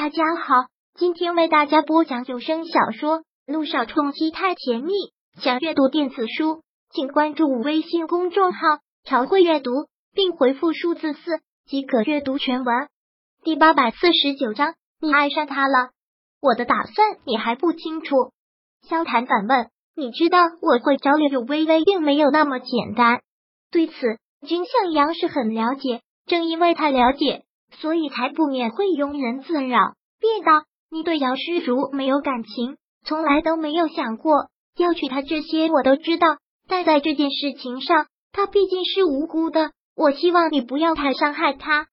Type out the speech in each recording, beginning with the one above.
大家好，今天为大家播讲有声小说《路上冲击太甜蜜》。想阅读电子书，请关注微信公众号“朝会阅读”，并回复数字四即可阅读全文。第八百四十九章，你爱上他了？我的打算你还不清楚？萧谈反问。你知道我会找柳微微，并没有那么简单。对此，君向阳是很了解，正因为他了解。所以才不免会庸人自扰，便道：“你对姚诗如没有感情，从来都没有想过要娶她。这些我都知道，但在这件事情上，她毕竟是无辜的。我希望你不要太伤害她。”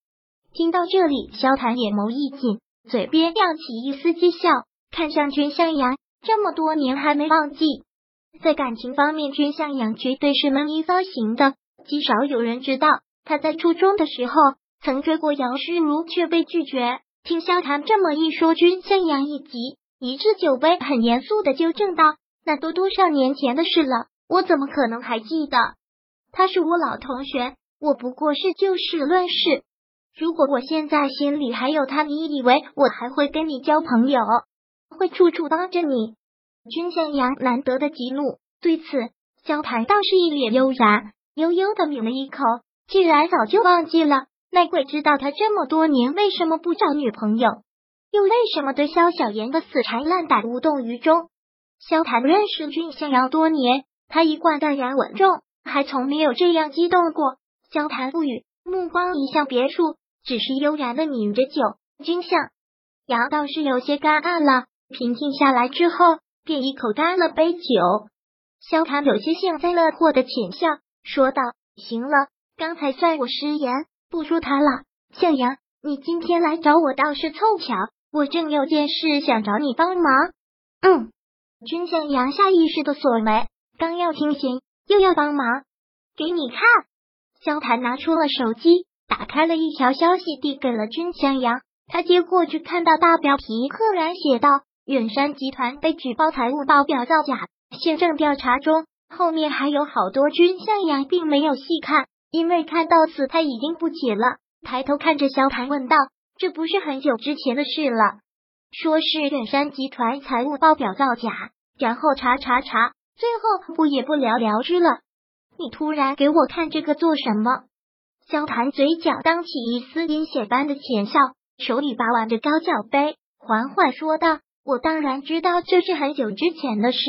听到这里，萧谈眼眸一紧，嘴边漾起一丝讥笑，看向君向阳，这么多年还没忘记。在感情方面，君向阳绝对是门一发型的，极少有人知道他在初中的时候。曾追过姚诗如，却被拒绝。听萧谈这么一说，君向阳一急，一掷酒杯，很严肃的纠正道：“那都多少年前的事了，我怎么可能还记得？他是我老同学，我不过是就事论事。如果我现在心里还有他，你以为我还会跟你交朋友，会处处帮着你？”君向阳难得的激怒，对此萧谈倒是一脸悠然，悠悠的抿了一口，既然早就忘记了。那鬼知道他这么多年为什么不找女朋友，又为什么对萧小言的死缠烂打无动于衷？萧谈认识君向阳多年，他一贯淡然稳重，还从没有这样激动过。萧谈不语，目光移向别处，只是悠然的抿着酒。君向阳倒是有些干暗了，平静下来之后，便一口干了杯酒。萧谈有些幸灾乐祸的浅笑，说道：“行了，刚才算我失言。”不说他了，向阳，你今天来找我倒是凑巧，我正有件事想找你帮忙。嗯，君向阳下意识的锁眉，刚要清醒，又要帮忙，给你看。萧谈拿出了手机，打开了一条消息，递给了君向阳。他接过去，看到大标题，赫然写道：远山集团被举报财务报表造假，现正调查中。后面还有好多，君向阳并没有细看。因为看到此，他已经不解了，抬头看着萧谈问道：“这不是很久之前的事了？说是远山集团财务报表造假，然后查查查，最后不也不了了之了？你突然给我看这个做什么？”萧谈嘴角当起一丝阴险般的浅笑，手里把玩着高脚杯，缓缓说道：“我当然知道这是很久之前的事，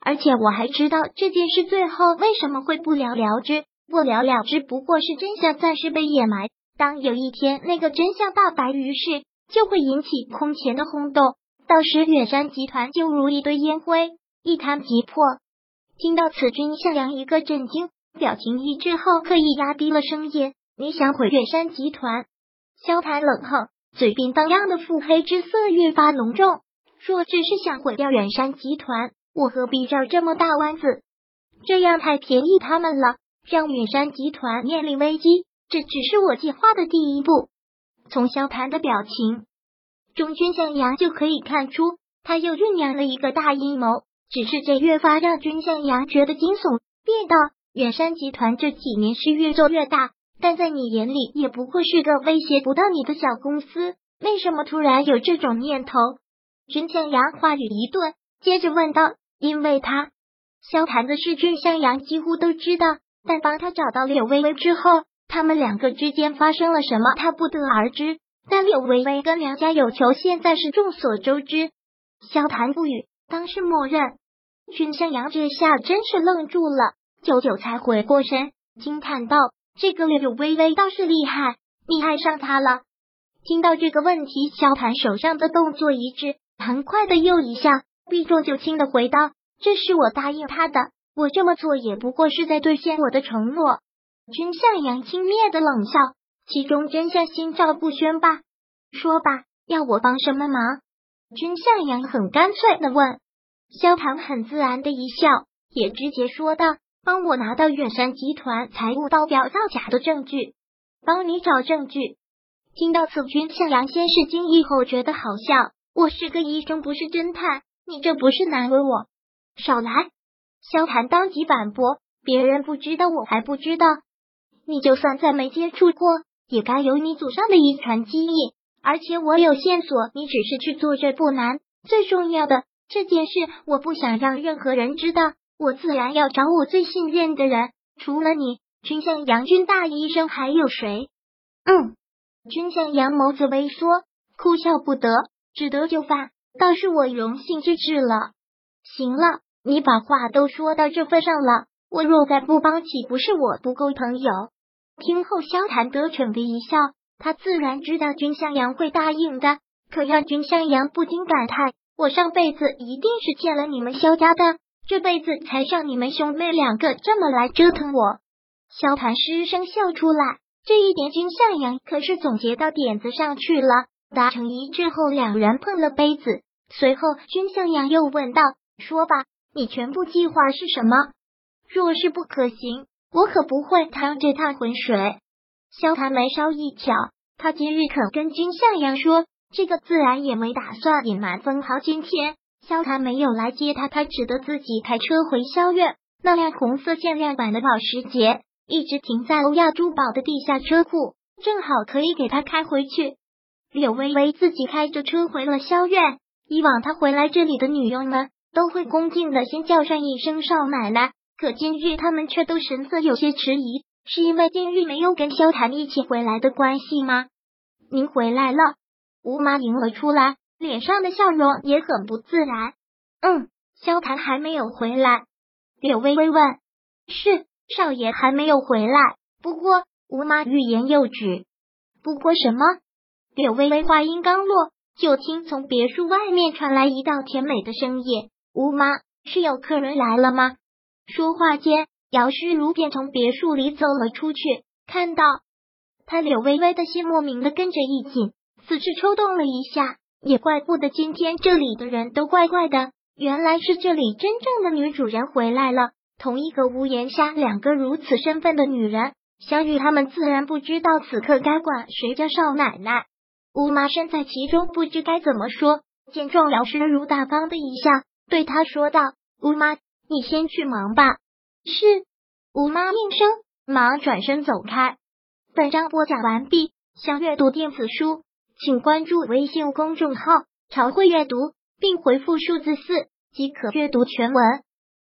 而且我还知道这件事最后为什么会不了了之。”不了了之，不过是真相暂时被掩埋。当有一天那个真相大白于世，就会引起空前的轰动。到时远山集团就如一堆烟灰，一滩即破。听到此，君向阳一个震惊，表情一滞后，刻意压低了声音：“你想毁远山集团？”萧谈冷哼，嘴边荡漾的腹黑之色越发浓重。若只是想毁掉远山集团，我何必绕这么大弯子？这样太便宜他们了。让远山集团面临危机，这只是我计划的第一步。从萧谈的表情，中军向阳就可以看出，他又酝酿了一个大阴谋。只是这越发让军向阳觉得惊悚，便道：远山集团这几年是越做越大，但在你眼里也不过是个威胁不到你的小公司，为什么突然有这种念头？军向阳话语一顿，接着问道：因为他萧谈的事，军向阳几乎都知道。但帮他找到柳微微之后，他们两个之间发生了什么，他不得而知。但柳微微跟梁家有仇，现在是众所周知。萧谈不语，当是默认。君向阳这下真是愣住了，久久才回过神，惊叹道：“这个柳微微倒是厉害，你爱上他了？”听到这个问题，萧谈手上的动作一致，很快的又一下，避重就轻的回道：“这是我答应他的。”我这么做也不过是在兑现我的承诺。君向阳轻蔑的冷笑，其中真相心照不宣吧？说吧，要我帮什么忙？君向阳很干脆的问。萧唐很自然的一笑，也直接说道：“帮我拿到远山集团财务报表造假的证据，帮你找证据。”听到此，君向阳先是惊异，后觉得好笑。我是个医生，不是侦探，你这不是难为我？少来！萧寒当即反驳：“别人不知道，我还不知道。你就算再没接触过，也该有你祖上的遗传基因。而且我有线索，你只是去做这不难。最重要的这件事，我不想让任何人知道。我自然要找我最信任的人，除了你，君向阳君大医生还有谁？嗯，君向阳眸子微缩，哭笑不得，只得就范，倒是我荣幸之至了。行了，你把话都说到这份上了，我若再不帮，岂不是我不够朋友？听后，萧谈得逞的一笑，他自然知道君向阳会答应的，可让君向阳不禁感叹：我上辈子一定是欠了你们萧家的。这辈子才让你们兄妹两个这么来折腾我。萧谈失声笑出来，这一点君向阳可是总结到点子上去了。达成一致后，两人碰了杯子。随后，君向阳又问道：“说吧，你全部计划是什么？若是不可行，我可不会趟这趟浑水。”萧谈眉梢一挑，他今日肯跟君向阳说，这个自然也没打算隐瞒。分毫今天。萧谈没有来接他，他只得自己开车回萧院。那辆红色限量版的保时捷一直停在欧亚珠宝的地下车库，正好可以给他开回去。柳微微自己开着车回了萧院。以往他回来这里的女佣们都会恭敬的先叫上一声少奶奶，可今日他们却都神色有些迟疑，是因为今日没有跟萧谈一起回来的关系吗？您回来了，吴妈迎了出来。脸上的笑容也很不自然。嗯，萧谈还没有回来。柳微微问：“是少爷还没有回来？”不过吴妈欲言又止。不过什么？柳微微话音刚落，就听从别墅外面传来一道甜美的声音：“吴妈，是有客人来了吗？”说话间，姚诗如便从别墅里走了出去。看到他，柳微微的心莫名的跟着一紧，四肢抽动了一下。也怪不得今天这里的人都怪怪的，原来是这里真正的女主人回来了。同一个屋檐下，两个如此身份的女人相遇，他们自然不知道此刻该管谁叫少奶奶。吴妈身在其中，不知该怎么说。见状，姚诗如大方的一笑，对他说道：“吴妈，你先去忙吧。”是。吴妈应声，忙转身走开。本章播讲完毕，想阅读电子书。请关注微信公众号“朝会阅读”，并回复数字四即可阅读全文。